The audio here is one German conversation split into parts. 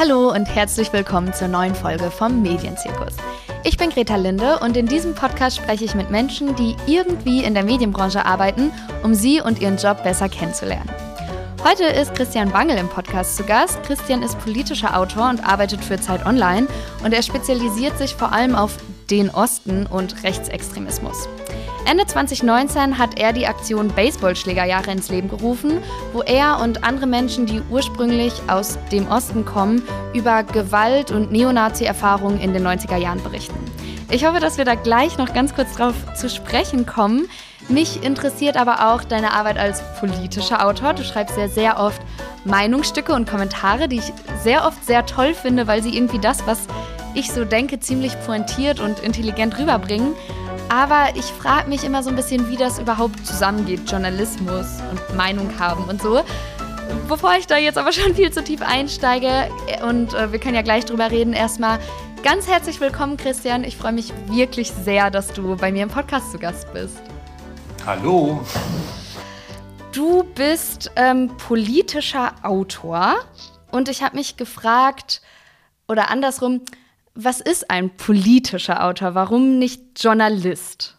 Hallo und herzlich willkommen zur neuen Folge vom Medienzirkus. Ich bin Greta Linde und in diesem Podcast spreche ich mit Menschen, die irgendwie in der Medienbranche arbeiten, um sie und ihren Job besser kennenzulernen. Heute ist Christian Wangel im Podcast zu Gast. Christian ist politischer Autor und arbeitet für Zeit Online und er spezialisiert sich vor allem auf den Osten und Rechtsextremismus. Ende 2019 hat er die Aktion Baseballschlägerjahre ins Leben gerufen, wo er und andere Menschen, die ursprünglich aus dem Osten kommen, über Gewalt und Neonazi-Erfahrungen in den 90er Jahren berichten. Ich hoffe, dass wir da gleich noch ganz kurz drauf zu sprechen kommen. Mich interessiert aber auch deine Arbeit als politischer Autor. Du schreibst ja sehr oft Meinungsstücke und Kommentare, die ich sehr oft sehr toll finde, weil sie irgendwie das, was ich so denke, ziemlich pointiert und intelligent rüberbringen. Aber ich frage mich immer so ein bisschen, wie das überhaupt zusammengeht, Journalismus und Meinung haben und so. Bevor ich da jetzt aber schon viel zu tief einsteige, und äh, wir können ja gleich drüber reden, erstmal ganz herzlich willkommen, Christian. Ich freue mich wirklich sehr, dass du bei mir im Podcast zu Gast bist. Hallo. Du bist ähm, politischer Autor und ich habe mich gefragt, oder andersrum, was ist ein politischer Autor? Warum nicht Journalist?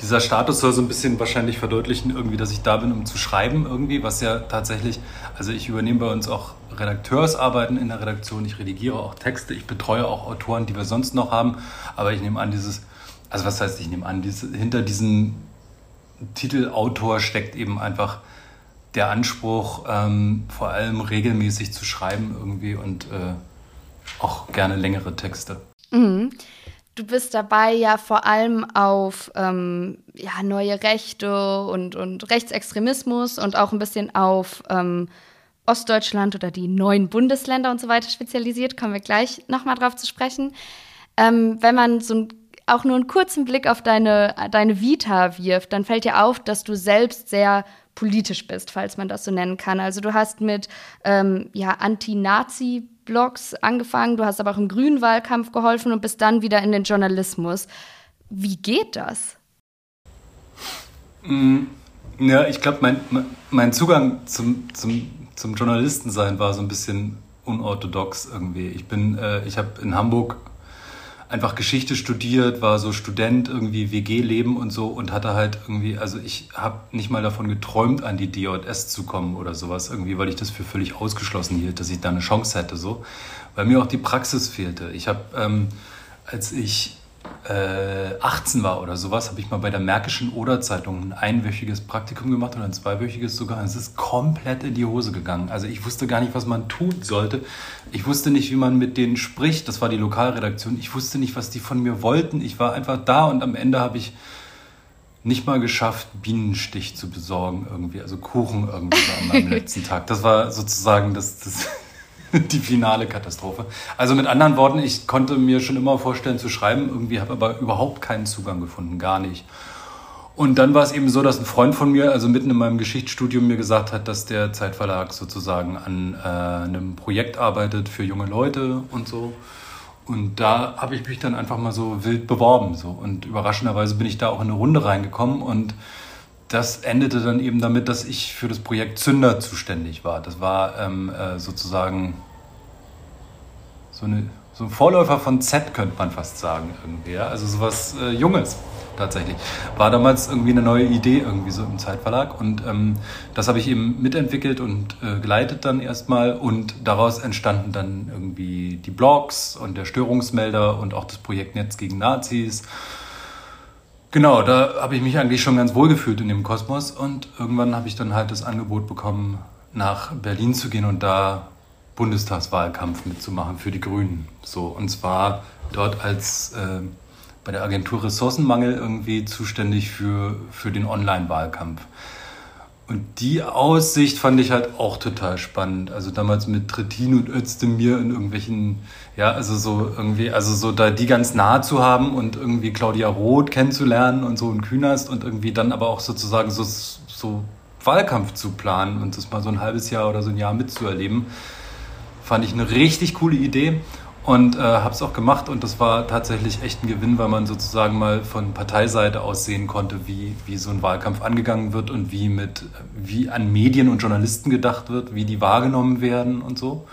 Dieser Status soll so ein bisschen wahrscheinlich verdeutlichen, irgendwie, dass ich da bin, um zu schreiben, irgendwie, was ja tatsächlich, also ich übernehme bei uns auch Redakteursarbeiten in der Redaktion, ich redigiere auch Texte, ich betreue auch Autoren, die wir sonst noch haben, aber ich nehme an, dieses, also was heißt, ich nehme an, diese, hinter diesem Titel Autor steckt eben einfach der Anspruch, ähm, vor allem regelmäßig zu schreiben irgendwie und äh, auch gerne längere Texte. Mhm. Du bist dabei ja vor allem auf ähm, ja, neue Rechte und, und Rechtsextremismus und auch ein bisschen auf ähm, Ostdeutschland oder die neuen Bundesländer und so weiter spezialisiert. Kommen wir gleich nochmal drauf zu sprechen. Ähm, wenn man so ein, auch nur einen kurzen Blick auf deine, deine Vita wirft, dann fällt dir auf, dass du selbst sehr politisch bist, falls man das so nennen kann. Also du hast mit ähm, ja, Anti-Nazi- Blogs angefangen, du hast aber auch im grünen Wahlkampf geholfen und bist dann wieder in den Journalismus. Wie geht das? Mm, ja, ich glaube, mein, mein Zugang zum, zum, zum Journalistensein war so ein bisschen unorthodox irgendwie. Ich bin, äh, ich habe in Hamburg einfach Geschichte studiert, war so Student, irgendwie WG-Leben und so und hatte halt irgendwie, also ich habe nicht mal davon geträumt, an die DJS zu kommen oder sowas irgendwie, weil ich das für völlig ausgeschlossen hielt, dass ich da eine Chance hätte so, weil mir auch die Praxis fehlte. Ich habe, ähm, als ich äh, 18 war oder sowas, habe ich mal bei der Märkischen Oder-Zeitung ein einwöchiges Praktikum gemacht oder ein zweiwöchiges sogar. Es ist komplett in die Hose gegangen. Also ich wusste gar nicht, was man tun sollte. Ich wusste nicht, wie man mit denen spricht. Das war die Lokalredaktion. Ich wusste nicht, was die von mir wollten. Ich war einfach da und am Ende habe ich nicht mal geschafft, Bienenstich zu besorgen irgendwie, also Kuchen irgendwie an meinem letzten Tag. Das war sozusagen das, das die finale Katastrophe. Also mit anderen Worten, ich konnte mir schon immer vorstellen zu schreiben, irgendwie habe aber überhaupt keinen Zugang gefunden, gar nicht. Und dann war es eben so, dass ein Freund von mir, also mitten in meinem Geschichtsstudium, mir gesagt hat, dass der Zeitverlag sozusagen an äh, einem Projekt arbeitet für junge Leute und so. Und da habe ich mich dann einfach mal so wild beworben. So. Und überraschenderweise bin ich da auch in eine Runde reingekommen und das endete dann eben damit, dass ich für das Projekt Zünder zuständig war. Das war ähm, äh, sozusagen so, eine, so ein Vorläufer von Z, könnte man fast sagen. Irgendwie, ja? Also sowas äh, Junges tatsächlich. War damals irgendwie eine neue Idee irgendwie so im Zeitverlag und ähm, das habe ich eben mitentwickelt und äh, geleitet dann erstmal und daraus entstanden dann irgendwie die Blogs und der Störungsmelder und auch das Projekt Netz gegen Nazis Genau, da habe ich mich eigentlich schon ganz wohl gefühlt in dem Kosmos und irgendwann habe ich dann halt das Angebot bekommen, nach Berlin zu gehen und da Bundestagswahlkampf mitzumachen für die Grünen. So und zwar dort als äh, bei der Agentur Ressourcenmangel irgendwie zuständig für, für den Online-Wahlkampf. Und die Aussicht fand ich halt auch total spannend. Also damals mit Trittin und Özdemir in irgendwelchen, ja, also so irgendwie, also so da die ganz nah zu haben und irgendwie Claudia Roth kennenzulernen und so ein Künast und irgendwie dann aber auch sozusagen so, so Wahlkampf zu planen und das mal so ein halbes Jahr oder so ein Jahr mitzuerleben, fand ich eine richtig coole Idee und äh, habe es auch gemacht und das war tatsächlich echt ein Gewinn, weil man sozusagen mal von Parteiseite aus sehen konnte, wie, wie so ein Wahlkampf angegangen wird und wie mit wie an Medien und Journalisten gedacht wird, wie die wahrgenommen werden und so.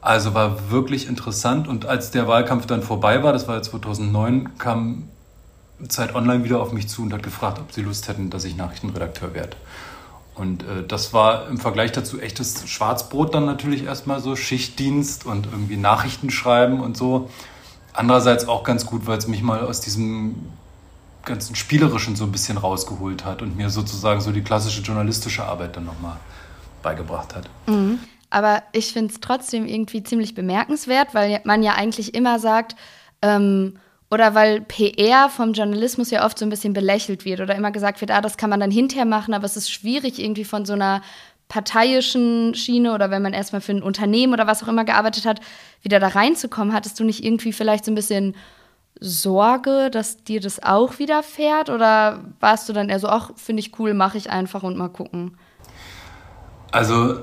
Also war wirklich interessant. Und als der Wahlkampf dann vorbei war, das war 2009, kam Zeit Online wieder auf mich zu und hat gefragt, ob sie Lust hätten, dass ich Nachrichtenredakteur werde. Und äh, das war im Vergleich dazu echtes Schwarzbrot dann natürlich erstmal so, Schichtdienst und irgendwie Nachrichten schreiben und so. Andererseits auch ganz gut, weil es mich mal aus diesem ganzen Spielerischen so ein bisschen rausgeholt hat und mir sozusagen so die klassische journalistische Arbeit dann nochmal beigebracht hat. Mhm. Aber ich finde es trotzdem irgendwie ziemlich bemerkenswert, weil man ja eigentlich immer sagt, ähm, oder weil PR vom Journalismus ja oft so ein bisschen belächelt wird oder immer gesagt wird, ah, das kann man dann hinterher machen, aber es ist schwierig irgendwie von so einer parteiischen Schiene oder wenn man erstmal für ein Unternehmen oder was auch immer gearbeitet hat, wieder da reinzukommen. Hattest du nicht irgendwie vielleicht so ein bisschen Sorge, dass dir das auch widerfährt? Oder warst du dann eher so, ach, finde ich cool, mache ich einfach und mal gucken? Also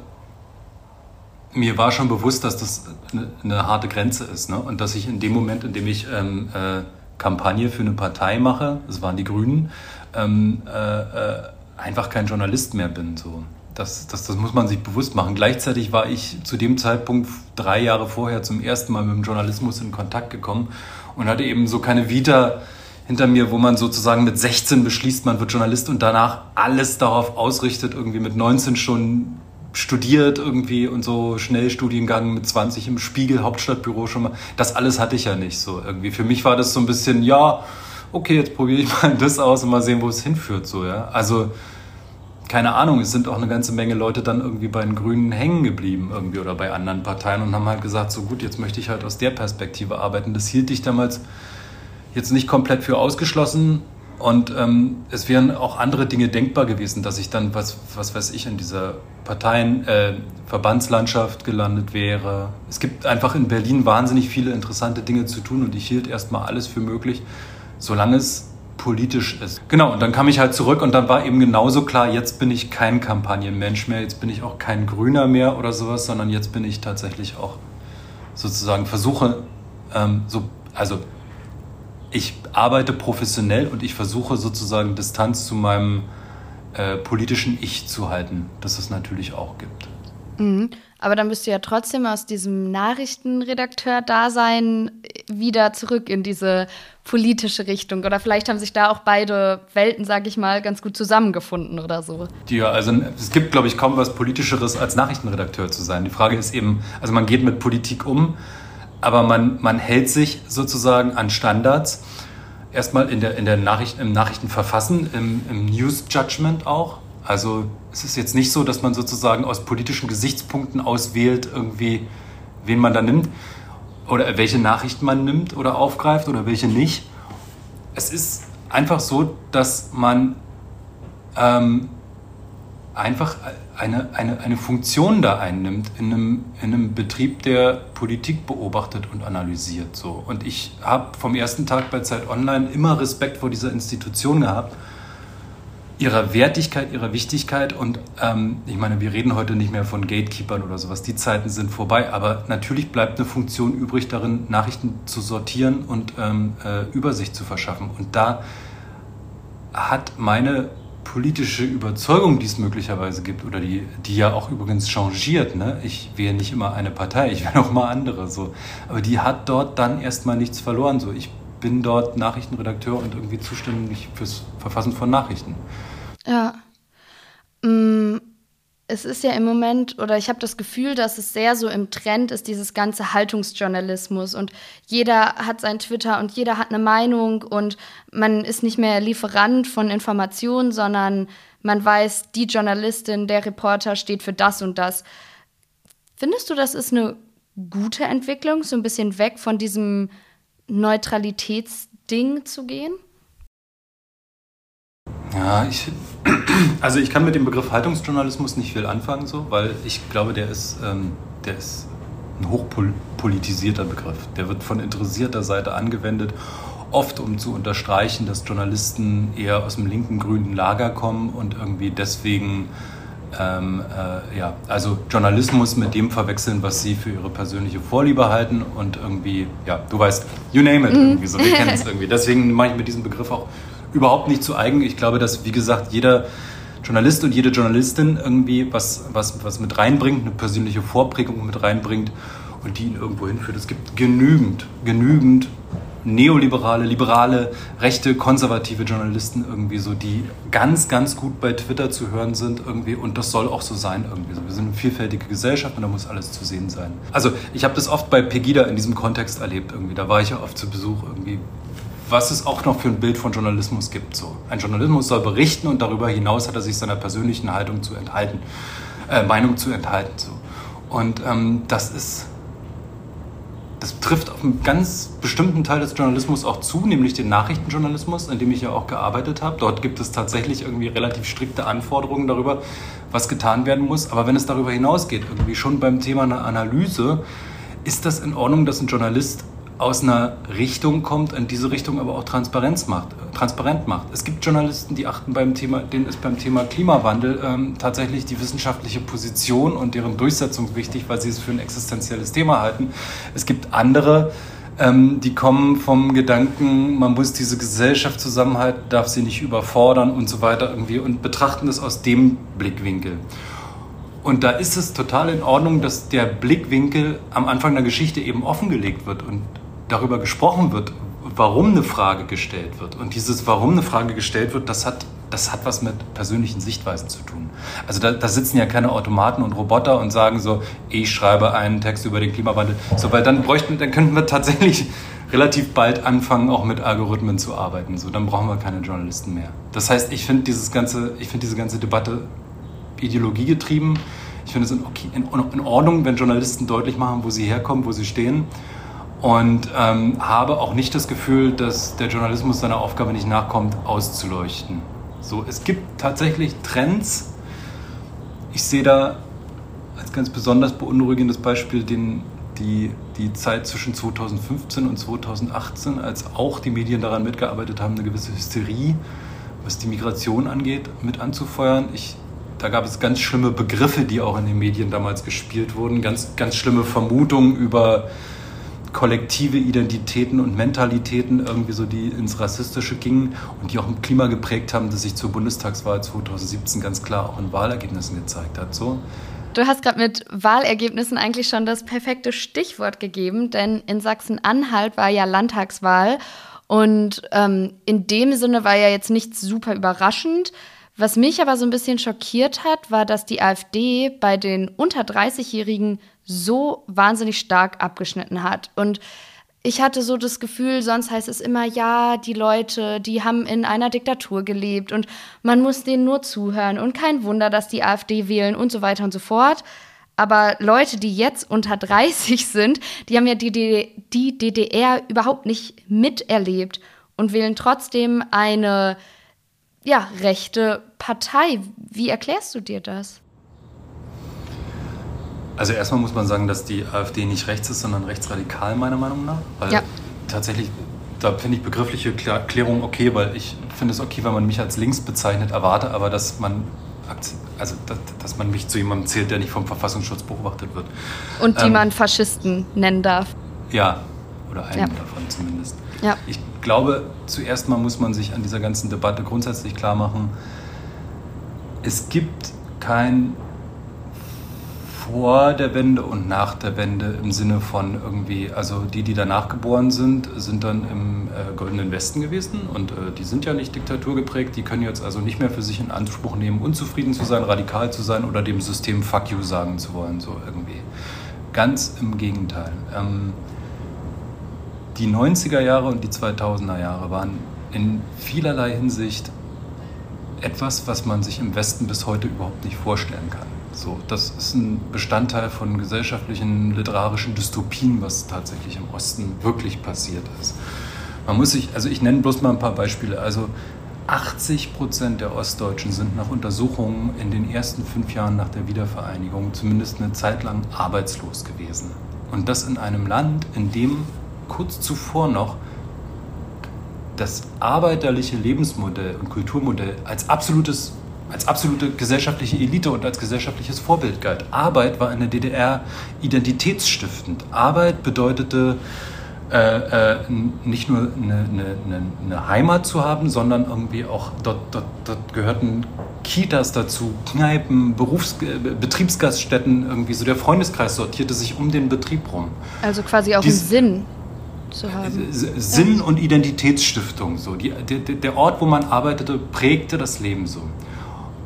mir war schon bewusst, dass das eine, eine harte Grenze ist ne? und dass ich in dem Moment, in dem ich ähm, äh, Kampagne für eine Partei mache, das waren die Grünen, ähm, äh, äh, einfach kein Journalist mehr bin. So. Das, das, das muss man sich bewusst machen. Gleichzeitig war ich zu dem Zeitpunkt drei Jahre vorher zum ersten Mal mit dem Journalismus in Kontakt gekommen und hatte eben so keine Vita hinter mir, wo man sozusagen mit 16 beschließt, man wird Journalist und danach alles darauf ausrichtet, irgendwie mit 19 schon studiert irgendwie und so Schnellstudiengang mit 20 im Spiegel Hauptstadtbüro schon mal. Das alles hatte ich ja nicht so irgendwie. Für mich war das so ein bisschen, ja, okay, jetzt probiere ich mal das aus und mal sehen, wo es hinführt so, ja. Also keine Ahnung, es sind auch eine ganze Menge Leute dann irgendwie bei den Grünen hängen geblieben irgendwie oder bei anderen Parteien und haben halt gesagt, so gut, jetzt möchte ich halt aus der Perspektive arbeiten. Das hielt ich damals jetzt nicht komplett für ausgeschlossen, und ähm, es wären auch andere Dinge denkbar gewesen, dass ich dann, was, was weiß ich, in dieser Parteien, äh, Verbandslandschaft gelandet wäre. Es gibt einfach in Berlin wahnsinnig viele interessante Dinge zu tun und ich hielt erstmal alles für möglich, solange es politisch ist. Genau, und dann kam ich halt zurück und dann war eben genauso klar, jetzt bin ich kein Kampagnenmensch mehr, jetzt bin ich auch kein Grüner mehr oder sowas, sondern jetzt bin ich tatsächlich auch sozusagen versuche, ähm, so, also ich arbeite professionell und ich versuche sozusagen Distanz zu meinem äh, politischen Ich zu halten, das es natürlich auch gibt. Mhm. Aber dann bist du ja trotzdem aus diesem Nachrichtenredakteur-Dasein wieder zurück in diese politische Richtung. Oder vielleicht haben sich da auch beide Welten, sag ich mal, ganz gut zusammengefunden oder so. Ja, also es gibt, glaube ich, kaum was Politischeres als Nachrichtenredakteur zu sein. Die Frage ist eben, also man geht mit Politik um, aber man, man hält sich sozusagen an Standards. Erstmal in der, in der Nachricht, im Nachrichtenverfassen, im, im News Judgment auch. Also es ist jetzt nicht so, dass man sozusagen aus politischen Gesichtspunkten auswählt, irgendwie, wen man da nimmt oder welche Nachrichten man nimmt oder aufgreift oder welche nicht. Es ist einfach so, dass man ähm, einfach eine, eine, eine Funktion da einnimmt in einem, in einem Betrieb, der Politik beobachtet und analysiert. So. Und ich habe vom ersten Tag bei Zeit Online immer Respekt vor dieser Institution gehabt, ihrer Wertigkeit, ihrer Wichtigkeit. Und ähm, ich meine, wir reden heute nicht mehr von Gatekeepern oder sowas, die Zeiten sind vorbei. Aber natürlich bleibt eine Funktion übrig darin, Nachrichten zu sortieren und ähm, äh, Übersicht zu verschaffen. Und da hat meine politische Überzeugung, die es möglicherweise gibt, oder die, die ja auch übrigens changiert, ne? ich wähle nicht immer eine Partei, ich wähle auch mal andere, so. aber die hat dort dann erstmal nichts verloren. So. Ich bin dort Nachrichtenredakteur und irgendwie zuständig fürs Verfassen von Nachrichten. Ja. Mm es ist ja im Moment, oder ich habe das Gefühl, dass es sehr so im Trend ist, dieses ganze Haltungsjournalismus. Und jeder hat sein Twitter und jeder hat eine Meinung und man ist nicht mehr Lieferant von Informationen, sondern man weiß, die Journalistin, der Reporter steht für das und das. Findest du, das ist eine gute Entwicklung, so ein bisschen weg von diesem Neutralitätsding zu gehen? Ja, ich, also ich kann mit dem Begriff Haltungsjournalismus nicht viel anfangen, so, weil ich glaube, der ist, ähm, der ist ein hochpolitisierter Begriff. Der wird von interessierter Seite angewendet, oft um zu unterstreichen, dass Journalisten eher aus dem linken grünen Lager kommen und irgendwie deswegen ähm, äh, ja, also Journalismus mit dem verwechseln, was sie für ihre persönliche Vorliebe halten und irgendwie, ja, du weißt, you name it, mhm. irgendwie so, wir kennen es irgendwie. Deswegen mache ich mit diesem Begriff auch überhaupt nicht zu eigen. Ich glaube, dass, wie gesagt, jeder Journalist und jede Journalistin irgendwie was, was, was mit reinbringt, eine persönliche Vorprägung mit reinbringt. und die ihn irgendwo hinführt. Es gibt genügend, genügend neoliberale, liberale, rechte, konservative Journalisten irgendwie so, die ganz, ganz gut bei Twitter zu hören sind irgendwie und das soll auch so sein irgendwie. Wir sind eine vielfältige Gesellschaft und da muss alles zu sehen sein. Also ich habe das oft bei Pegida in diesem Kontext erlebt irgendwie. Da war ich ja oft zu Besuch irgendwie. Was es auch noch für ein Bild von Journalismus gibt. So. Ein Journalismus soll berichten und darüber hinaus hat er sich seiner persönlichen Haltung zu enthalten, äh, Meinung zu enthalten. So. Und ähm, das ist das trifft auf einen ganz bestimmten Teil des Journalismus auch zu, nämlich den Nachrichtenjournalismus, in dem ich ja auch gearbeitet habe. Dort gibt es tatsächlich irgendwie relativ strikte Anforderungen darüber, was getan werden muss. Aber wenn es darüber hinausgeht, irgendwie schon beim Thema einer Analyse, ist das in Ordnung, dass ein Journalist aus einer Richtung kommt, in diese Richtung aber auch Transparenz macht, transparent macht. Es gibt Journalisten, die achten beim Thema, denen ist beim Thema Klimawandel ähm, tatsächlich die wissenschaftliche Position und deren Durchsetzung wichtig, weil sie es für ein existenzielles Thema halten. Es gibt andere, ähm, die kommen vom Gedanken, man muss diese Gesellschaft zusammenhalten, darf sie nicht überfordern und so weiter irgendwie und betrachten es aus dem Blickwinkel. Und da ist es total in Ordnung, dass der Blickwinkel am Anfang der Geschichte eben offengelegt wird und darüber gesprochen wird, warum eine Frage gestellt wird. Und dieses, warum eine Frage gestellt wird, das hat, das hat was mit persönlichen Sichtweisen zu tun. Also da, da sitzen ja keine Automaten und Roboter und sagen so, ich schreibe einen Text über den Klimawandel. So, weil dann bräuchten, dann könnten wir tatsächlich relativ bald anfangen, auch mit Algorithmen zu arbeiten. So, dann brauchen wir keine Journalisten mehr. Das heißt, ich finde dieses ganze, ich finde diese ganze Debatte ideologiegetrieben. Ich finde es in, in, in Ordnung, wenn Journalisten deutlich machen, wo sie herkommen, wo sie stehen und ähm, habe auch nicht das Gefühl, dass der Journalismus seiner Aufgabe nicht nachkommt, auszuleuchten. So, es gibt tatsächlich Trends. Ich sehe da als ganz besonders beunruhigendes Beispiel den, die, die Zeit zwischen 2015 und 2018, als auch die Medien daran mitgearbeitet haben, eine gewisse Hysterie, was die Migration angeht, mit anzufeuern. Ich, da gab es ganz schlimme Begriffe, die auch in den Medien damals gespielt wurden, ganz, ganz schlimme Vermutungen über kollektive Identitäten und Mentalitäten irgendwie so, die ins Rassistische gingen und die auch im Klima geprägt haben, das sich zur Bundestagswahl 2017 ganz klar auch in Wahlergebnissen gezeigt hat. So. Du hast gerade mit Wahlergebnissen eigentlich schon das perfekte Stichwort gegeben, denn in Sachsen-Anhalt war ja Landtagswahl und ähm, in dem Sinne war ja jetzt nicht super überraschend. Was mich aber so ein bisschen schockiert hat, war, dass die AfD bei den unter 30-Jährigen so wahnsinnig stark abgeschnitten hat. Und ich hatte so das Gefühl, sonst heißt es immer, ja, die Leute, die haben in einer Diktatur gelebt und man muss denen nur zuhören und kein Wunder, dass die AfD wählen und so weiter und so fort. Aber Leute, die jetzt unter 30 sind, die haben ja die, die DDR überhaupt nicht miterlebt und wählen trotzdem eine ja, rechte Partei. Wie erklärst du dir das? Also erstmal muss man sagen, dass die AfD nicht rechts ist, sondern rechtsradikal meiner Meinung nach. Weil ja. tatsächlich, da finde ich begriffliche Klärung okay, weil ich finde es okay, wenn man mich als links bezeichnet, erwarte aber, dass man also dass, dass man mich zu jemandem zählt, der nicht vom Verfassungsschutz beobachtet wird. Und die ähm, man Faschisten nennen darf. Ja, oder einen ja. davon zumindest. Ja. Ich glaube, zuerst mal muss man sich an dieser ganzen Debatte grundsätzlich klar machen, es gibt kein vor der Wende und nach der Wende im Sinne von irgendwie, also die, die danach geboren sind, sind dann im äh, Goldenen Westen gewesen und äh, die sind ja nicht diktaturgeprägt, die können jetzt also nicht mehr für sich in Anspruch nehmen, unzufrieden zu sein, radikal zu sein oder dem System Fuck you sagen zu wollen, so irgendwie. Ganz im Gegenteil. Ähm, die 90er Jahre und die 2000er Jahre waren in vielerlei Hinsicht etwas, was man sich im Westen bis heute überhaupt nicht vorstellen kann. So, das ist ein Bestandteil von gesellschaftlichen, literarischen Dystopien, was tatsächlich im Osten wirklich passiert ist. Man muss sich, also ich nenne bloß mal ein paar Beispiele. Also 80 Prozent der Ostdeutschen sind nach Untersuchungen in den ersten fünf Jahren nach der Wiedervereinigung zumindest eine Zeit lang arbeitslos gewesen. Und das in einem Land, in dem kurz zuvor noch das arbeiterliche Lebensmodell und Kulturmodell als absolutes als absolute gesellschaftliche Elite und als gesellschaftliches Vorbild galt. Arbeit war in der DDR identitätsstiftend. Arbeit bedeutete äh, äh, nicht nur eine, eine, eine, Heimat zu haben, sondern irgendwie auch, dort, dort, dort gehörten Kitas dazu, Kneipen, Berufs-, Betriebsgaststätten, irgendwie so der Freundeskreis sortierte sich um den Betrieb rum. Also quasi auch Dies, einen Sinn zu haben. Sinn und Identitätsstiftung, so. Die, der, der Ort, wo man arbeitete, prägte das Leben so.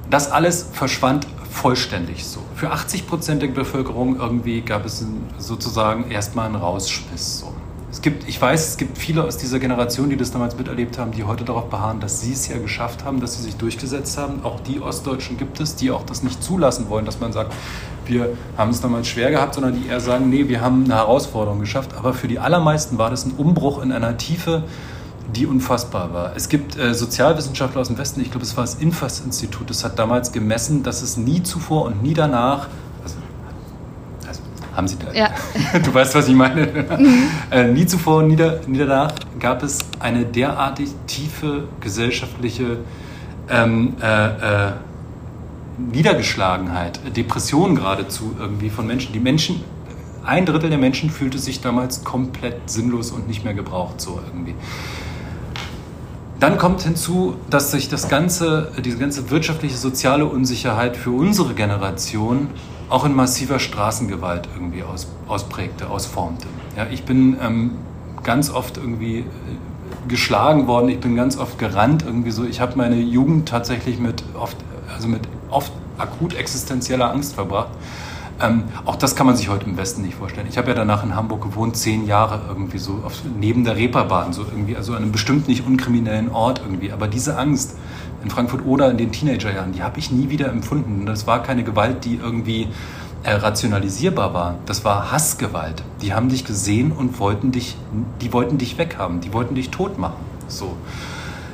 Das alles verschwand vollständig so. Für 80 Prozent der Bevölkerung irgendwie gab es sozusagen erstmal einen Rausschmiss so. Es gibt, ich weiß, es gibt viele aus dieser Generation, die das damals miterlebt haben, die heute darauf beharren, dass sie es ja geschafft haben, dass sie sich durchgesetzt haben. Auch die Ostdeutschen gibt es, die auch das nicht zulassen wollen, dass man sagt, wir haben es damals schwer gehabt, sondern die eher sagen, nee, wir haben eine Herausforderung geschafft. Aber für die allermeisten war das ein Umbruch in einer Tiefe, die unfassbar war. Es gibt äh, Sozialwissenschaftler aus dem Westen, ich glaube, es war das Infas-Institut, das hat damals gemessen, dass es nie zuvor und nie danach haben Sie da? Ja. Du weißt, was ich meine. Mhm. Äh, nie zuvor, nie, da, nie danach gab es eine derartig tiefe gesellschaftliche ähm, äh, äh, Niedergeschlagenheit, Depression geradezu irgendwie von Menschen. Die Menschen, ein Drittel der Menschen fühlte sich damals komplett sinnlos und nicht mehr gebraucht, so irgendwie. Dann kommt hinzu, dass sich das ganze, diese ganze wirtschaftliche, soziale Unsicherheit für unsere Generation auch in massiver Straßengewalt irgendwie aus, ausprägte, ausformte. Ja, ich bin ähm, ganz oft irgendwie äh, geschlagen worden, ich bin ganz oft gerannt irgendwie so. Ich habe meine Jugend tatsächlich mit oft, also mit oft akut existenzieller Angst verbracht. Ähm, auch das kann man sich heute im Westen nicht vorstellen. Ich habe ja danach in Hamburg gewohnt, zehn Jahre irgendwie so auf, neben der Reeperbahn, so irgendwie, also an einem bestimmt nicht unkriminellen Ort irgendwie. Aber diese Angst, in Frankfurt oder in den Teenagerjahren, die habe ich nie wieder empfunden. Das war keine Gewalt, die irgendwie äh, rationalisierbar war. Das war Hassgewalt. Die haben dich gesehen und wollten dich, die wollten dich weghaben, die wollten dich tot machen. So.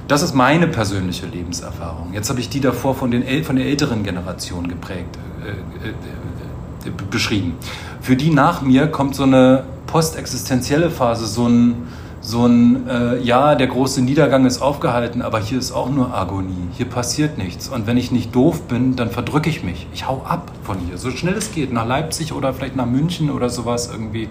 Das ist meine persönliche Lebenserfahrung. Jetzt habe ich die davor von, den, von der älteren Generation geprägt, äh, äh, äh, beschrieben. Für die nach mir kommt so eine postexistenzielle Phase, so ein so ein, äh, ja, der große Niedergang ist aufgehalten, aber hier ist auch nur Agonie. Hier passiert nichts. Und wenn ich nicht doof bin, dann verdrücke ich mich. Ich hau ab von hier, so schnell es geht, nach Leipzig oder vielleicht nach München oder sowas irgendwie.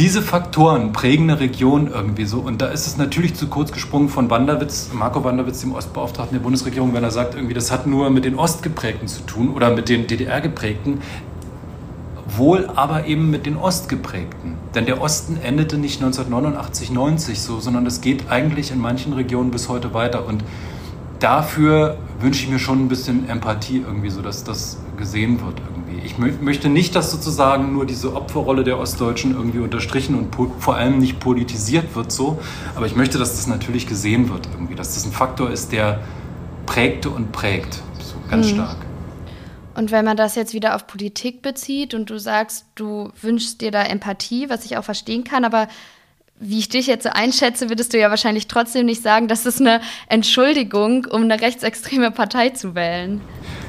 Diese Faktoren prägen eine Region irgendwie so. Und da ist es natürlich zu kurz gesprungen von Wanderwitz, Marco Wanderwitz, dem Ostbeauftragten der Bundesregierung, wenn er sagt, irgendwie, das hat nur mit den Ostgeprägten zu tun oder mit den DDR-Geprägten wohl aber eben mit den Ostgeprägten. Denn der Osten endete nicht 1989, 90 so, sondern es geht eigentlich in manchen Regionen bis heute weiter. Und dafür wünsche ich mir schon ein bisschen Empathie irgendwie, so dass das gesehen wird irgendwie. Ich mö möchte nicht, dass sozusagen nur diese Opferrolle der Ostdeutschen irgendwie unterstrichen und vor allem nicht politisiert wird so, aber ich möchte, dass das natürlich gesehen wird irgendwie, dass das ein Faktor ist, der prägte und prägt, so ganz mhm. stark. Und wenn man das jetzt wieder auf Politik bezieht und du sagst, du wünschst dir da Empathie, was ich auch verstehen kann, aber wie ich dich jetzt so einschätze, würdest du ja wahrscheinlich trotzdem nicht sagen, das ist eine Entschuldigung, um eine rechtsextreme Partei zu wählen.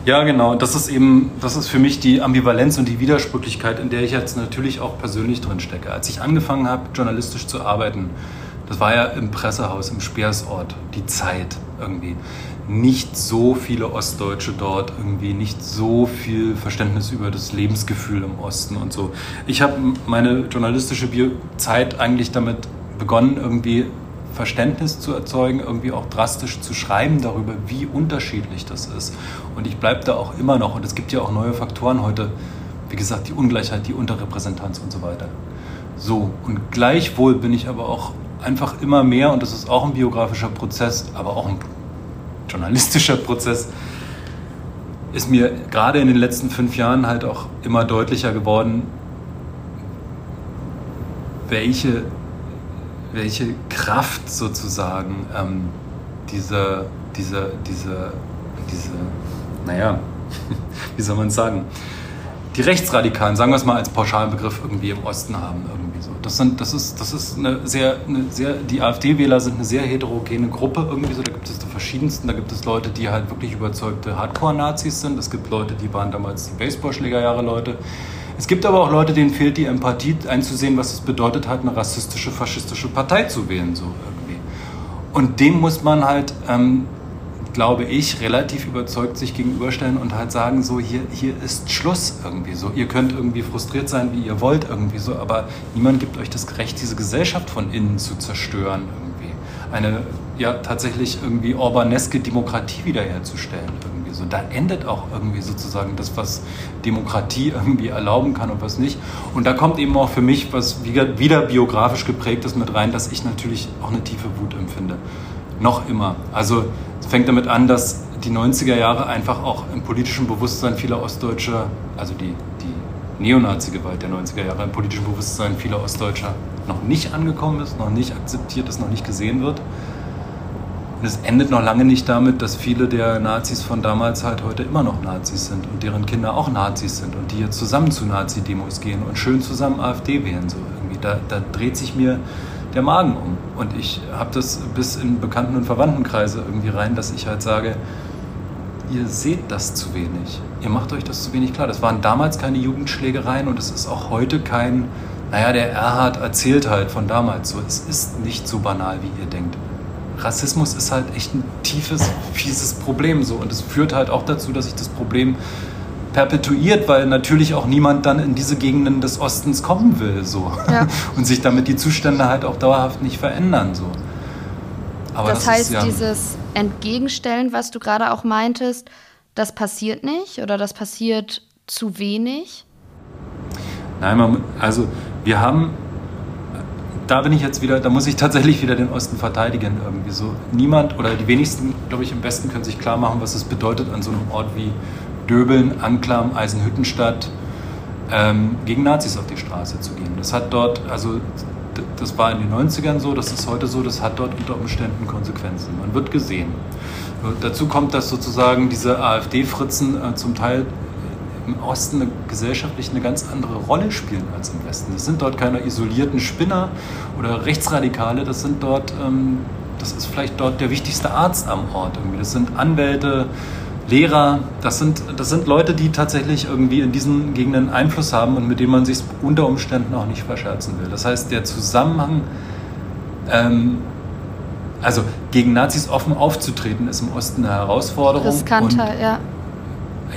Ja, genau. Das ist eben, das ist für mich die Ambivalenz und die Widersprüchlichkeit, in der ich jetzt natürlich auch persönlich drin stecke. Als ich angefangen habe, journalistisch zu arbeiten, das war ja im Pressehaus, im Speersort, die Zeit irgendwie nicht so viele Ostdeutsche dort, irgendwie nicht so viel Verständnis über das Lebensgefühl im Osten und so. Ich habe meine journalistische Zeit eigentlich damit begonnen, irgendwie Verständnis zu erzeugen, irgendwie auch drastisch zu schreiben darüber, wie unterschiedlich das ist. Und ich bleibe da auch immer noch. Und es gibt ja auch neue Faktoren heute, wie gesagt, die Ungleichheit, die Unterrepräsentanz und so weiter. So, und gleichwohl bin ich aber auch einfach immer mehr, und das ist auch ein biografischer Prozess, aber auch ein journalistischer Prozess, ist mir gerade in den letzten fünf Jahren halt auch immer deutlicher geworden, welche, welche Kraft sozusagen ähm, diese, diese, diese, diese, naja, wie soll man es sagen, die Rechtsradikalen, sagen wir es mal als Pauschalbegriff, irgendwie im Osten haben. Irgendwie so. Das, sind, das, ist, das ist eine sehr, eine sehr, die AfD-Wähler sind eine sehr heterogene Gruppe irgendwie so. Da gibt es die verschiedensten. Da gibt es Leute, die halt wirklich überzeugte Hardcore-Nazis sind. Es gibt Leute, die waren damals die Baseballschlägerjahre-Leute. Es gibt aber auch Leute, denen fehlt die Empathie einzusehen, was es bedeutet hat, eine rassistische, faschistische Partei zu wählen, so irgendwie. Und dem muss man halt, ähm, glaube ich, relativ überzeugt sich gegenüberstellen und halt sagen, so hier, hier ist Schluss irgendwie so. Ihr könnt irgendwie frustriert sein, wie ihr wollt irgendwie so, aber niemand gibt euch das Recht, diese Gesellschaft von innen zu zerstören irgendwie. Eine ja tatsächlich irgendwie orbaneske Demokratie wiederherzustellen irgendwie so. Da endet auch irgendwie sozusagen das, was Demokratie irgendwie erlauben kann und was nicht. Und da kommt eben auch für mich was wieder biografisch geprägtes mit rein, dass ich natürlich auch eine tiefe Wut empfinde. Noch immer. Also es fängt damit an, dass die 90er Jahre einfach auch im politischen Bewusstsein vieler Ostdeutscher, also die, die Neonazi-Gewalt der 90er Jahre im politischen Bewusstsein vieler Ostdeutscher noch nicht angekommen ist, noch nicht akzeptiert ist, noch nicht gesehen wird. Und es endet noch lange nicht damit, dass viele der Nazis von damals halt heute immer noch Nazis sind und deren Kinder auch Nazis sind und die jetzt zusammen zu Nazi-Demos gehen und schön zusammen AfD wählen. So irgendwie. Da, da dreht sich mir der Magen um. Und ich habe das bis in Bekannten- und Verwandtenkreise irgendwie rein, dass ich halt sage, ihr seht das zu wenig. Ihr macht euch das zu wenig klar. Das waren damals keine Jugendschlägereien und es ist auch heute kein, naja, der Erhard erzählt halt von damals so. Es ist nicht so banal, wie ihr denkt. Rassismus ist halt echt ein tiefes, fieses Problem so. Und es führt halt auch dazu, dass sich das Problem perpetuiert, weil natürlich auch niemand dann in diese Gegenden des Ostens kommen will so. Ja. Und sich damit die Zustände halt auch dauerhaft nicht verändern. So. Aber das, das heißt, ist, ja, dieses Entgegenstellen, was du gerade auch meintest, das passiert nicht oder das passiert zu wenig? Nein, man, also wir haben da bin ich jetzt wieder, da muss ich tatsächlich wieder den Osten verteidigen irgendwie so. Niemand oder die wenigsten, glaube ich, im Westen können sich klar machen, was es bedeutet, an so einem Ort wie Döbeln, Anklam, Eisenhüttenstadt ähm, gegen Nazis auf die Straße zu gehen. Das hat dort, also das war in den 90ern so, das ist heute so, das hat dort unter Umständen Konsequenzen. Man wird gesehen. Dazu kommt, dass sozusagen diese AfD-Fritzen äh, zum Teil im Osten gesellschaftlich eine ganz andere Rolle spielen als im Westen. Das sind dort keine isolierten Spinner oder Rechtsradikale, das sind dort, ähm, das ist vielleicht dort der wichtigste Arzt am Ort irgendwie. Das sind Anwälte, Lehrer, das sind, das sind Leute, die tatsächlich irgendwie in diesen Gegenden Einfluss haben und mit denen man sich unter Umständen auch nicht verscherzen will. Das heißt, der Zusammenhang, ähm, also gegen Nazis offen aufzutreten, ist im Osten eine Herausforderung. Riskanter, ja.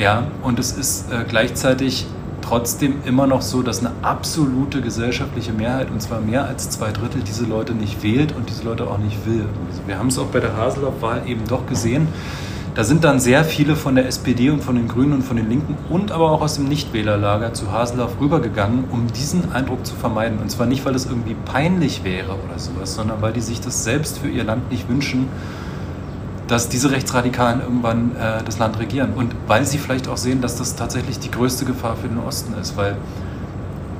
Ja, und es ist äh, gleichzeitig trotzdem immer noch so, dass eine absolute gesellschaftliche Mehrheit, und zwar mehr als zwei Drittel, diese Leute nicht wählt und diese Leute auch nicht will. Wir haben es auch bei der Haseloff-Wahl eben doch gesehen. Da sind dann sehr viele von der SPD und von den Grünen und von den Linken und aber auch aus dem Nichtwählerlager zu Haseloff rübergegangen, um diesen Eindruck zu vermeiden. Und zwar nicht, weil es irgendwie peinlich wäre oder sowas, sondern weil die sich das selbst für ihr Land nicht wünschen dass diese Rechtsradikalen irgendwann äh, das Land regieren. Und weil sie vielleicht auch sehen, dass das tatsächlich die größte Gefahr für den Osten ist, weil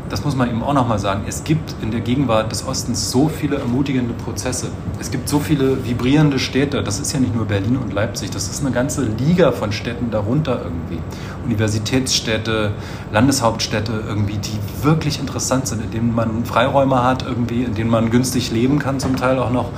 das muss man eben auch nochmal sagen, es gibt in der Gegenwart des Ostens so viele ermutigende Prozesse. Es gibt so viele vibrierende Städte. Das ist ja nicht nur Berlin und Leipzig, das ist eine ganze Liga von Städten darunter irgendwie. Universitätsstädte, Landeshauptstädte irgendwie, die wirklich interessant sind, in denen man Freiräume hat irgendwie, in denen man günstig leben kann zum Teil auch noch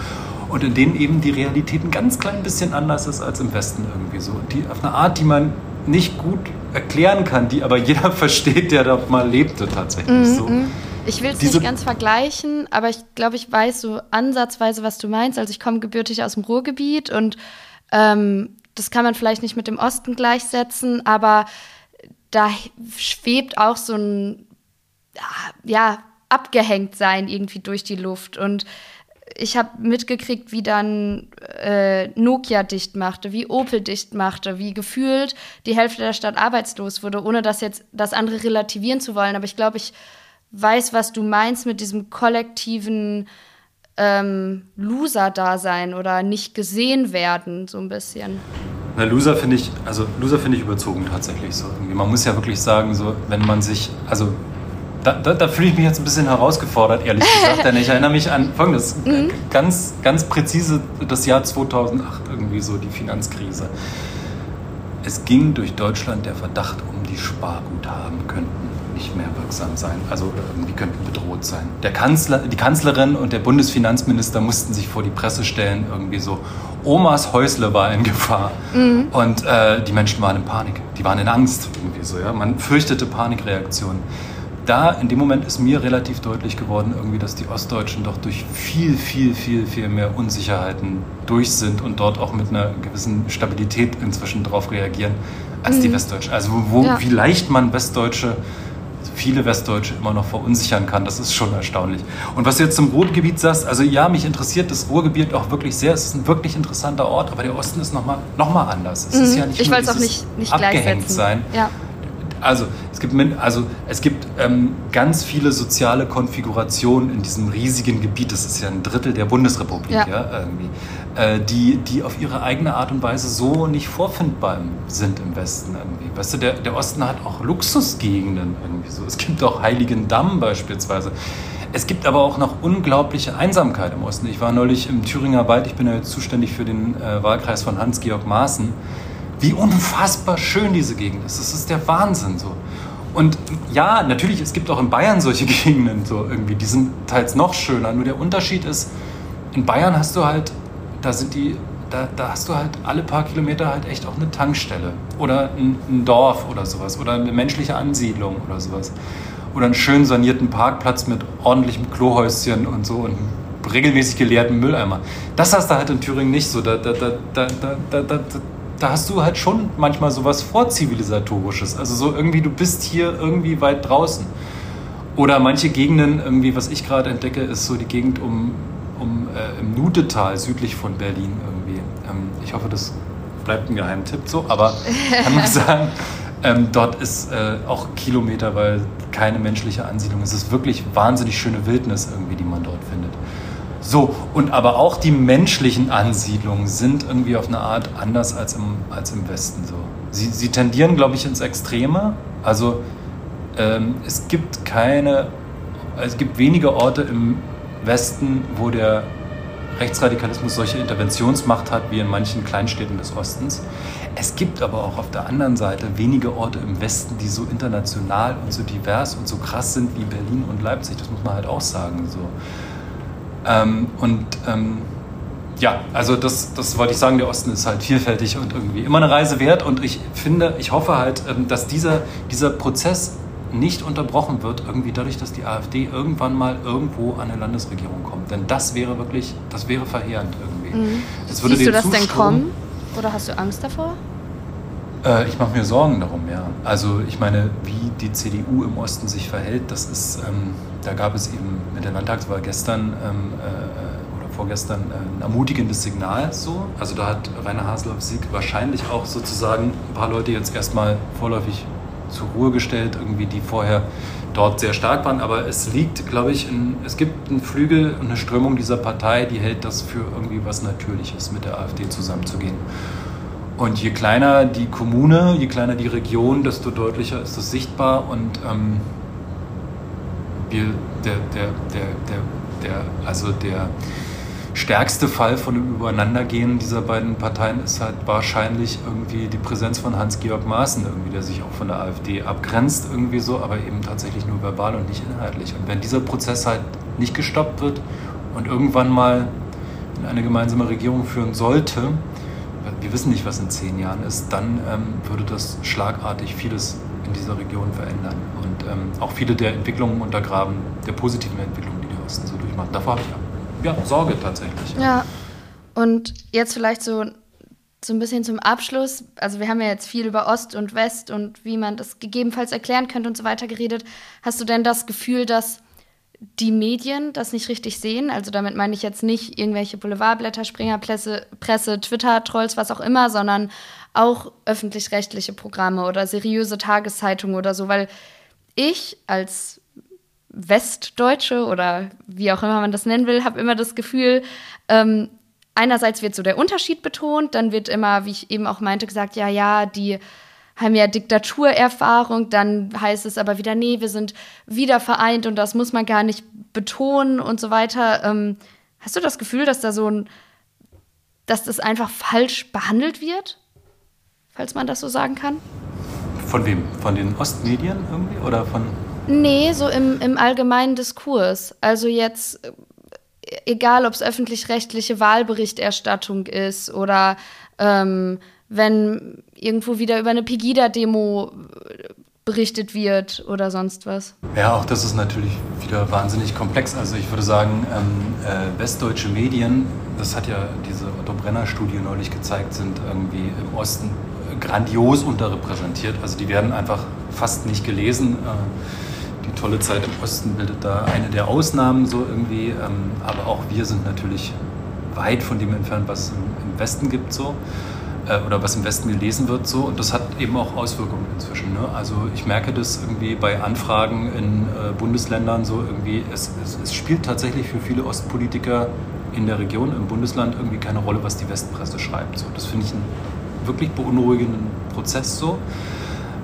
und in denen eben die Realität ein ganz klein bisschen anders ist als im Westen irgendwie so. Die, auf eine Art, die man nicht gut erklären kann, die aber jeder versteht, der dort mal lebte tatsächlich mm so. Mhm. Ich will es nicht ganz vergleichen, aber ich glaube, ich weiß so ansatzweise, was du meinst. Also ich komme gebürtig aus dem Ruhrgebiet und ähm, das kann man vielleicht nicht mit dem Osten gleichsetzen, aber da schwebt auch so ein ja, abgehängt sein irgendwie durch die Luft und ich habe mitgekriegt, wie dann äh, Nokia dicht machte, wie Opel dicht machte, wie gefühlt die Hälfte der Stadt arbeitslos wurde, ohne das jetzt das andere relativieren zu wollen. Aber ich glaube, ich weiß, was du meinst mit diesem kollektiven ähm, Loser-Dasein oder nicht gesehen werden, so ein bisschen. Na, Loser finde ich, also Loser finde ich überzogen tatsächlich so. Man muss ja wirklich sagen, so, wenn man sich, also da, da, da fühle ich mich jetzt ein bisschen herausgefordert, ehrlich gesagt. denn ich erinnere mich an folgendes, mhm. ganz, ganz präzise das Jahr 2008, irgendwie so die Finanzkrise. Es ging durch Deutschland der Verdacht um, die Sparguthaben könnten nicht mehr wirksam sein, also irgendwie könnten bedroht sein. Der Kanzler, die Kanzlerin und der Bundesfinanzminister mussten sich vor die Presse stellen, irgendwie so, Omas Häusle war in Gefahr. Mhm. Und äh, die Menschen waren in Panik, die waren in Angst, irgendwie so, ja. Man fürchtete Panikreaktionen. Da in dem Moment ist mir relativ deutlich geworden, irgendwie, dass die Ostdeutschen doch durch viel, viel, viel, viel mehr Unsicherheiten durch sind und dort auch mit einer gewissen Stabilität inzwischen darauf reagieren als mhm. die Westdeutschen. Also wo, ja. wie leicht man Westdeutsche viele Westdeutsche immer noch verunsichern kann. Das ist schon erstaunlich. Und was du jetzt zum Ruhrgebiet sagst, also ja, mich interessiert das Ruhrgebiet auch wirklich sehr. Es ist ein wirklich interessanter Ort, aber der Osten ist nochmal noch mal anders. Es mhm. ist ja nicht ich nur auch nicht, nicht abgehängt sein. Ja. Also es gibt, also, es gibt ähm, ganz viele soziale Konfigurationen in diesem riesigen Gebiet. Das ist ja ein Drittel der Bundesrepublik, ja. ja irgendwie. Äh, die, die auf ihre eigene Art und Weise so nicht vorfindbar sind im Westen irgendwie. Weißt du, der, der Osten hat auch Luxusgegenden irgendwie so. Es gibt auch Heiligen Damm beispielsweise. Es gibt aber auch noch unglaubliche Einsamkeit im Osten. Ich war neulich im Thüringer Wald, ich bin ja jetzt zuständig für den äh, Wahlkreis von Hans-Georg Maaßen. Wie unfassbar schön diese Gegend ist. Das ist der Wahnsinn so. Und ja, natürlich, es gibt auch in Bayern solche Gegenden so irgendwie, die sind teils noch schöner. Nur der Unterschied ist, in Bayern hast du halt da sind die, da, da hast du halt alle paar Kilometer halt echt auch eine Tankstelle oder ein, ein Dorf oder sowas oder eine menschliche Ansiedlung oder sowas. Oder einen schön sanierten Parkplatz mit ordentlichem Klohäuschen und so und regelmäßig geleerten Mülleimer. Das hast du halt in Thüringen nicht so. Da, da, da, da, da, da, da hast du halt schon manchmal sowas vorzivilisatorisches. Also so irgendwie, du bist hier irgendwie weit draußen. Oder manche Gegenden, irgendwie, was ich gerade entdecke, ist so die Gegend um um, äh, im Nudetal südlich von Berlin irgendwie. Ähm, ich hoffe, das bleibt ein Geheimtipp so, aber kann man sagen, ähm, dort ist äh, auch Kilometer, weil keine menschliche Ansiedlung. Es ist wirklich wahnsinnig schöne Wildnis irgendwie, die man dort findet. So, und aber auch die menschlichen Ansiedlungen sind irgendwie auf eine Art anders als im, als im Westen. So. Sie, sie tendieren, glaube ich, ins Extreme. Also ähm, es gibt keine, es gibt wenige Orte im Westen, wo der Rechtsradikalismus solche Interventionsmacht hat wie in manchen Kleinstädten des Ostens. Es gibt aber auch auf der anderen Seite wenige Orte im Westen, die so international und so divers und so krass sind wie Berlin und Leipzig. Das muss man halt auch sagen. So. Ähm, und ähm, ja, also das, das wollte ich sagen, der Osten ist halt vielfältig und irgendwie immer eine Reise wert. Und ich finde, ich hoffe halt, ähm, dass dieser, dieser Prozess nicht unterbrochen wird, irgendwie dadurch, dass die AfD irgendwann mal irgendwo an eine Landesregierung kommt. Denn das wäre wirklich, das wäre verheerend irgendwie. Mhm. Das würde Siehst du das denn kommen? Oder hast du Angst davor? Äh, ich mache mir Sorgen darum, ja. Also ich meine, wie die CDU im Osten sich verhält, das ist, ähm, da gab es eben mit der Landtagswahl gestern ähm, äh, oder vorgestern äh, ein ermutigendes Signal so. Also da hat Rainer Haseloff-Sieg wahrscheinlich auch sozusagen ein paar Leute jetzt erstmal vorläufig zur Ruhe gestellt, irgendwie, die vorher dort sehr stark waren. Aber es liegt, glaube ich, in, es gibt einen Flügel und eine Strömung dieser Partei, die hält das für irgendwie was Natürliches, mit der AfD zusammenzugehen. Und je kleiner die Kommune, je kleiner die Region, desto deutlicher ist das sichtbar. Und ähm, wir, der, der, der, der, der, also der stärkste Fall von dem Übereinandergehen dieser beiden Parteien ist halt wahrscheinlich irgendwie die Präsenz von Hans-Georg Maaßen, irgendwie, der sich auch von der AfD abgrenzt, irgendwie so, aber eben tatsächlich nur verbal und nicht inhaltlich. Und wenn dieser Prozess halt nicht gestoppt wird und irgendwann mal in eine gemeinsame Regierung führen sollte, wir wissen nicht, was in zehn Jahren ist, dann ähm, würde das schlagartig vieles in dieser Region verändern und ähm, auch viele der Entwicklungen untergraben, der positiven Entwicklungen, die der Osten so durchmacht. Davor habe ich ja, Sorge tatsächlich. Ja. ja. Und jetzt vielleicht so, so ein bisschen zum Abschluss. Also wir haben ja jetzt viel über Ost und West und wie man das gegebenenfalls erklären könnte und so weiter geredet. Hast du denn das Gefühl, dass die Medien das nicht richtig sehen? Also damit meine ich jetzt nicht irgendwelche Boulevardblätter, Springerpresse, Presse, Twitter-Trolls, was auch immer, sondern auch öffentlich-rechtliche Programme oder seriöse Tageszeitungen oder so, weil ich als Westdeutsche oder wie auch immer man das nennen will, habe immer das Gefühl, ähm, einerseits wird so der Unterschied betont, dann wird immer, wie ich eben auch meinte, gesagt, ja, ja, die haben ja Diktaturerfahrung, dann heißt es aber wieder, nee, wir sind wieder vereint und das muss man gar nicht betonen und so weiter. Ähm, hast du das Gefühl, dass da so ein, dass das einfach falsch behandelt wird? Falls man das so sagen kann? Von wem? Von den Ostmedien irgendwie oder von Nee, so im, im allgemeinen Diskurs. Also jetzt, äh, egal ob es öffentlich-rechtliche Wahlberichterstattung ist oder ähm, wenn irgendwo wieder über eine Pegida-Demo äh, berichtet wird oder sonst was. Ja, auch das ist natürlich wieder wahnsinnig komplex. Also ich würde sagen, ähm, äh, westdeutsche Medien, das hat ja diese Otto Brenner-Studie neulich gezeigt, sind irgendwie im Osten grandios unterrepräsentiert. Also die werden einfach fast nicht gelesen. Äh, die tolle Zeit im Osten bildet da eine der Ausnahmen so irgendwie. Ähm, aber auch wir sind natürlich weit von dem entfernt, was im Westen gibt so äh, oder was im Westen gelesen wird so und das hat eben auch Auswirkungen inzwischen. Ne? Also ich merke das irgendwie bei Anfragen in äh, Bundesländern so irgendwie, es, es, es, spielt tatsächlich für viele Ostpolitiker in der Region, im Bundesland irgendwie keine Rolle, was die Westpresse schreibt. So. Das finde ich einen wirklich beunruhigenden Prozess so.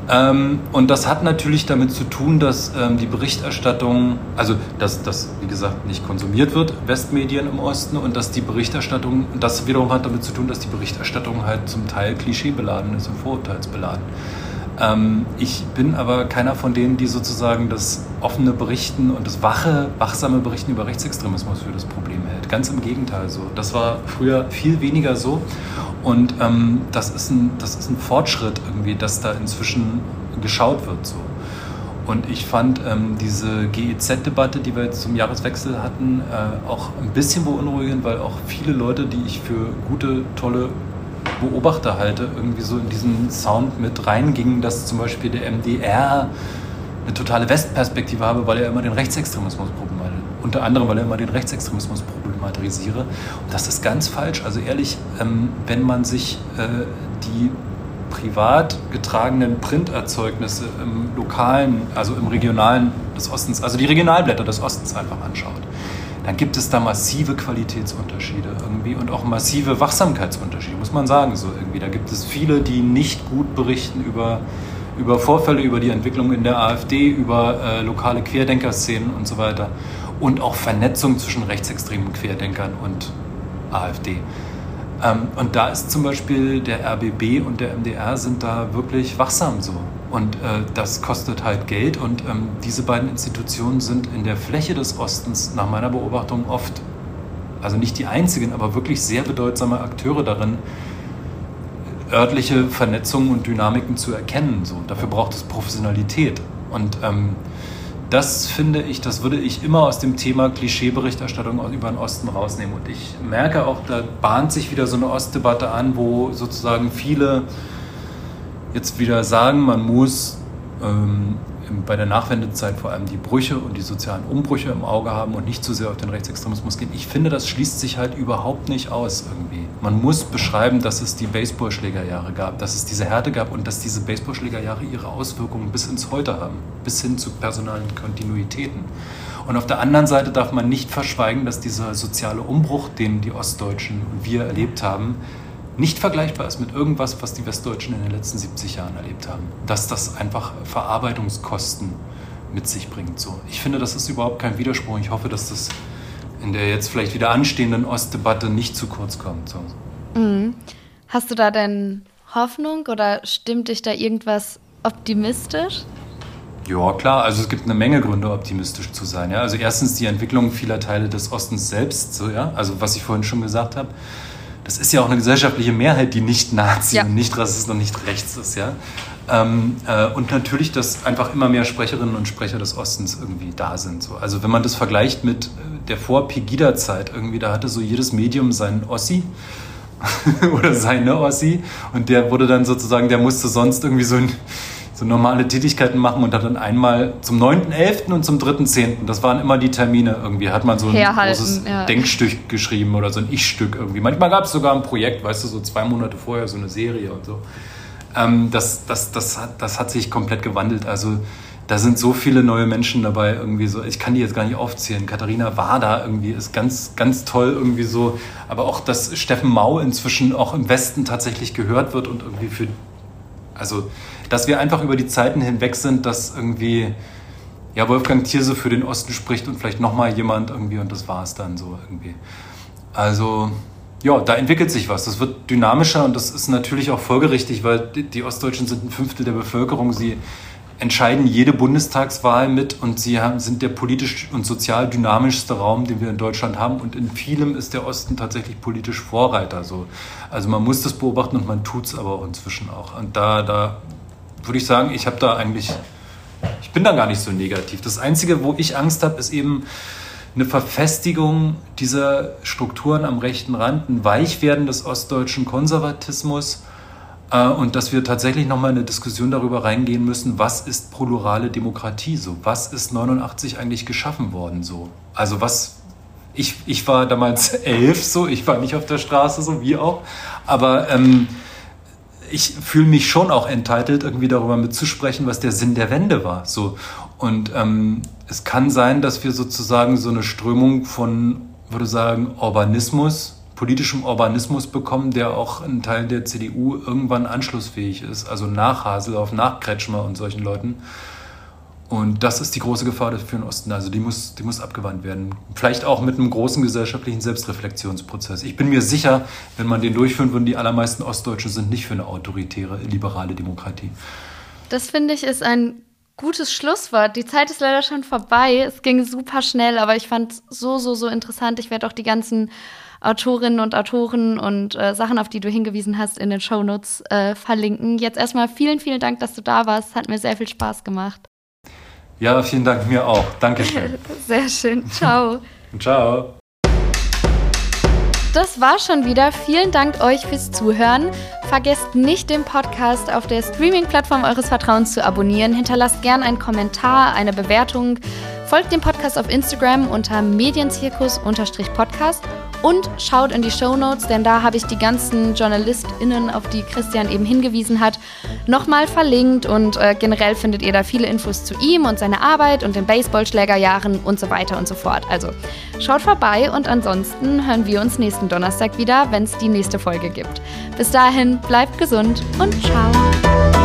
Ähm, und das hat natürlich damit zu tun, dass ähm, die Berichterstattung, also dass das, wie gesagt, nicht konsumiert wird, Westmedien im Osten, und dass die Berichterstattung, das wiederum hat damit zu tun, dass die Berichterstattung halt zum Teil klischeebeladen ist und vorurteilsbeladen. Ähm, ich bin aber keiner von denen, die sozusagen das offene Berichten und das wache, wachsame Berichten über Rechtsextremismus für das Problem hält. Ganz im Gegenteil so. Das war früher viel weniger so. Und ähm, das, ist ein, das ist ein Fortschritt irgendwie, dass da inzwischen geschaut wird so. Und ich fand ähm, diese GEZ-Debatte, die wir jetzt zum Jahreswechsel hatten, äh, auch ein bisschen beunruhigend, weil auch viele Leute, die ich für gute, tolle Beobachter halte, irgendwie so in diesen Sound mit reingingen, dass zum Beispiel der MDR eine totale Westperspektive habe, weil er immer den Rechtsextremismus problematisiert. Unter anderem, weil er immer den Rechtsextremismus problematisiere. Und das ist ganz falsch. Also ehrlich, ähm, wenn man sich äh, die privat getragenen Printerzeugnisse im lokalen, also im regionalen des Ostens, also die Regionalblätter des Ostens einfach anschaut, dann gibt es da massive Qualitätsunterschiede irgendwie und auch massive Wachsamkeitsunterschiede, muss man sagen so irgendwie. Da gibt es viele, die nicht gut berichten über, über Vorfälle, über die Entwicklung in der AfD, über äh, lokale Querdenkerszenen und so weiter und auch Vernetzung zwischen rechtsextremen Querdenkern und AfD. Ähm, und da ist zum Beispiel der RBB und der MDR sind da wirklich wachsam so. Und äh, das kostet halt Geld. Und ähm, diese beiden Institutionen sind in der Fläche des Ostens nach meiner Beobachtung oft, also nicht die einzigen, aber wirklich sehr bedeutsame Akteure darin, örtliche Vernetzungen und Dynamiken zu erkennen. So. Dafür braucht es Professionalität. Und ähm, das finde ich, das würde ich immer aus dem Thema Klischeeberichterstattung über den Osten rausnehmen. Und ich merke auch, da bahnt sich wieder so eine Ostdebatte an, wo sozusagen viele jetzt wieder sagen, man muss ähm, bei der Nachwendezeit vor allem die Brüche und die sozialen Umbrüche im Auge haben und nicht zu sehr auf den Rechtsextremismus gehen. Ich finde, das schließt sich halt überhaupt nicht aus irgendwie. Man muss beschreiben, dass es die Baseballschlägerjahre gab, dass es diese Härte gab und dass diese Baseballschlägerjahre ihre Auswirkungen bis ins Heute haben, bis hin zu personalen Kontinuitäten. Und auf der anderen Seite darf man nicht verschweigen, dass dieser soziale Umbruch, den die Ostdeutschen und wir erlebt haben, nicht vergleichbar ist mit irgendwas, was die Westdeutschen in den letzten 70 Jahren erlebt haben. Dass das einfach Verarbeitungskosten mit sich bringt. So. Ich finde, das ist überhaupt kein Widerspruch. Ich hoffe, dass das in der jetzt vielleicht wieder anstehenden Ostdebatte nicht zu kurz kommt. So. Mhm. Hast du da denn Hoffnung oder stimmt dich da irgendwas optimistisch? Ja, klar. Also es gibt eine Menge Gründe, optimistisch zu sein. Ja? Also erstens die Entwicklung vieler Teile des Ostens selbst. So, ja? Also was ich vorhin schon gesagt habe das ist ja auch eine gesellschaftliche Mehrheit, die nicht Nazi ja. und nicht Rassist und nicht rechts ist, ja. Ähm, äh, und natürlich, dass einfach immer mehr Sprecherinnen und Sprecher des Ostens irgendwie da sind. So. Also wenn man das vergleicht mit äh, der Vor-Pegida-Zeit irgendwie, da hatte so jedes Medium seinen Ossi oder seine Ossi und der wurde dann sozusagen, der musste sonst irgendwie so ein so normale Tätigkeiten machen und hat dann einmal zum 9.11. und zum 3.10. Das waren immer die Termine irgendwie. Hat man so ein Herhalten, großes ja. Denkstück geschrieben oder so ein Ich-Stück irgendwie. Manchmal gab es sogar ein Projekt, weißt du, so zwei Monate vorher, so eine Serie und so. Ähm, das, das, das, hat, das hat sich komplett gewandelt. Also da sind so viele neue Menschen dabei irgendwie so. Ich kann die jetzt gar nicht aufzählen. Katharina war da irgendwie, ist ganz, ganz toll irgendwie so. Aber auch, dass Steffen Mau inzwischen auch im Westen tatsächlich gehört wird und irgendwie für, also dass wir einfach über die Zeiten hinweg sind, dass irgendwie ja, Wolfgang Thierse für den Osten spricht und vielleicht nochmal jemand irgendwie und das war es dann so irgendwie. Also ja, da entwickelt sich was. Das wird dynamischer und das ist natürlich auch folgerichtig, weil die Ostdeutschen sind ein Fünftel der Bevölkerung. Sie entscheiden jede Bundestagswahl mit und sie haben, sind der politisch und sozial dynamischste Raum, den wir in Deutschland haben. Und in vielem ist der Osten tatsächlich politisch Vorreiter. So. Also man muss das beobachten und man tut es aber auch inzwischen auch. Und da, da würde ich sagen, ich habe da eigentlich, ich bin da gar nicht so negativ. Das Einzige, wo ich Angst habe, ist eben eine Verfestigung dieser Strukturen am rechten Rand, ein Weichwerden des ostdeutschen Konservatismus äh, und dass wir tatsächlich nochmal in eine Diskussion darüber reingehen müssen, was ist plurale Demokratie so? Was ist 89 eigentlich geschaffen worden so? Also was, ich, ich war damals elf so, ich war nicht auf der Straße so, wie auch, aber ähm, ich fühle mich schon auch entitled, irgendwie darüber mitzusprechen, was der Sinn der Wende war. So. Und ähm, es kann sein, dass wir sozusagen so eine Strömung von, würde sagen, Urbanismus, politischem Urbanismus bekommen, der auch ein Teil der CDU irgendwann anschlussfähig ist. Also nach Haseloff, nach Kretschmer und solchen Leuten. Und das ist die große Gefahr für den Osten. Also die muss, die muss abgewandt werden. Vielleicht auch mit einem großen gesellschaftlichen Selbstreflexionsprozess. Ich bin mir sicher, wenn man den durchführen würde, die allermeisten Ostdeutsche sind nicht für eine autoritäre, liberale Demokratie. Das finde ich ist ein gutes Schlusswort. Die Zeit ist leider schon vorbei. Es ging super schnell, aber ich fand es so, so, so interessant. Ich werde auch die ganzen Autorinnen und Autoren und äh, Sachen, auf die du hingewiesen hast, in den Shownotes äh, verlinken. Jetzt erstmal vielen, vielen Dank, dass du da warst. Hat mir sehr viel Spaß gemacht. Ja, vielen Dank mir auch. Dankeschön. Sehr schön. Ciao. Ciao. Das war schon wieder. Vielen Dank euch fürs Zuhören. Vergesst nicht, den Podcast auf der Streaming-Plattform eures Vertrauens zu abonnieren. Hinterlasst gern einen Kommentar, eine Bewertung. Folgt dem Podcast auf Instagram unter medienzirkus-podcast und schaut in die Show Notes, denn da habe ich die ganzen JournalistInnen, auf die Christian eben hingewiesen hat, nochmal verlinkt. Und äh, generell findet ihr da viele Infos zu ihm und seiner Arbeit und den Baseballschlägerjahren und so weiter und so fort. Also schaut vorbei und ansonsten hören wir uns nächsten Donnerstag wieder, wenn es die nächste Folge gibt. Bis dahin, bleibt gesund und ciao.